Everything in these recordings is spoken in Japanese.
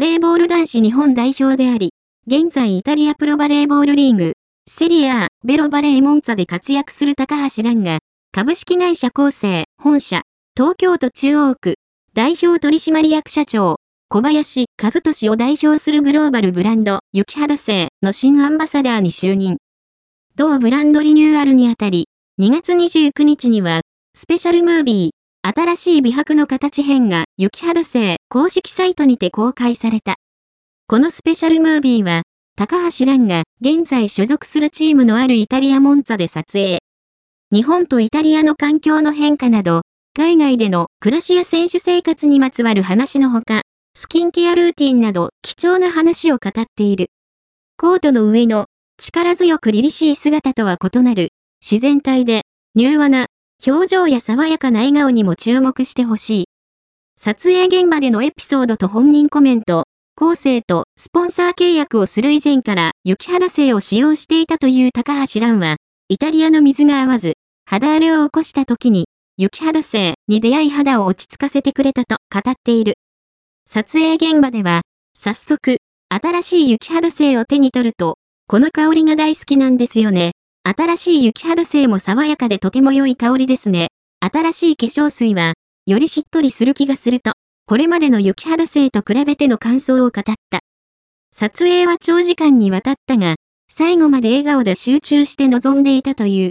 バレーボール男子日本代表であり、現在イタリアプロバレーボールリーグ、セリア、ベロバレーモンツァで活躍する高橋蘭が、株式会社構成、本社、東京都中央区、代表取締役社長、小林和俊を代表するグローバルブランド、雪肌製の新アンバサダーに就任。同ブランドリニューアルにあたり、2月29日には、スペシャルムービー、新しい美白の形編が雪肌製公式サイトにて公開された。このスペシャルムービーは、高橋蘭が現在所属するチームのあるイタリアモンツァで撮影。日本とイタリアの環境の変化など、海外での暮らしや選手生活にまつわる話のほか、スキンケアルーティンなど貴重な話を語っている。コートの上の力強く凛々しい姿とは異なる自然体で柔和な表情や爽やかな笑顔にも注目してほしい。撮影現場でのエピソードと本人コメント、後世とスポンサー契約をする以前から雪肌製を使用していたという高橋蘭は、イタリアの水が合わず、肌荒れを起こした時に、雪肌製に出会い肌を落ち着かせてくれたと語っている。撮影現場では、早速、新しい雪肌製を手に取ると、この香りが大好きなんですよね。新しい雪肌製も爽やかでとても良い香りですね。新しい化粧水は、よりしっとりする気がすると、これまでの雪肌製と比べての感想を語った。撮影は長時間にわたったが、最後まで笑顔で集中して臨んでいたという。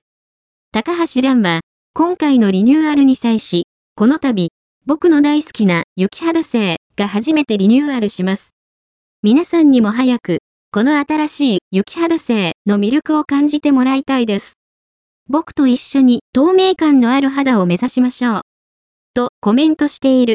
高橋蘭は、今回のリニューアルに際し、この度、僕の大好きな雪肌製が初めてリニューアルします。皆さんにも早く、この新しい雪肌精の魅力を感じてもらいたいです。僕と一緒に透明感のある肌を目指しましょう。とコメントしている。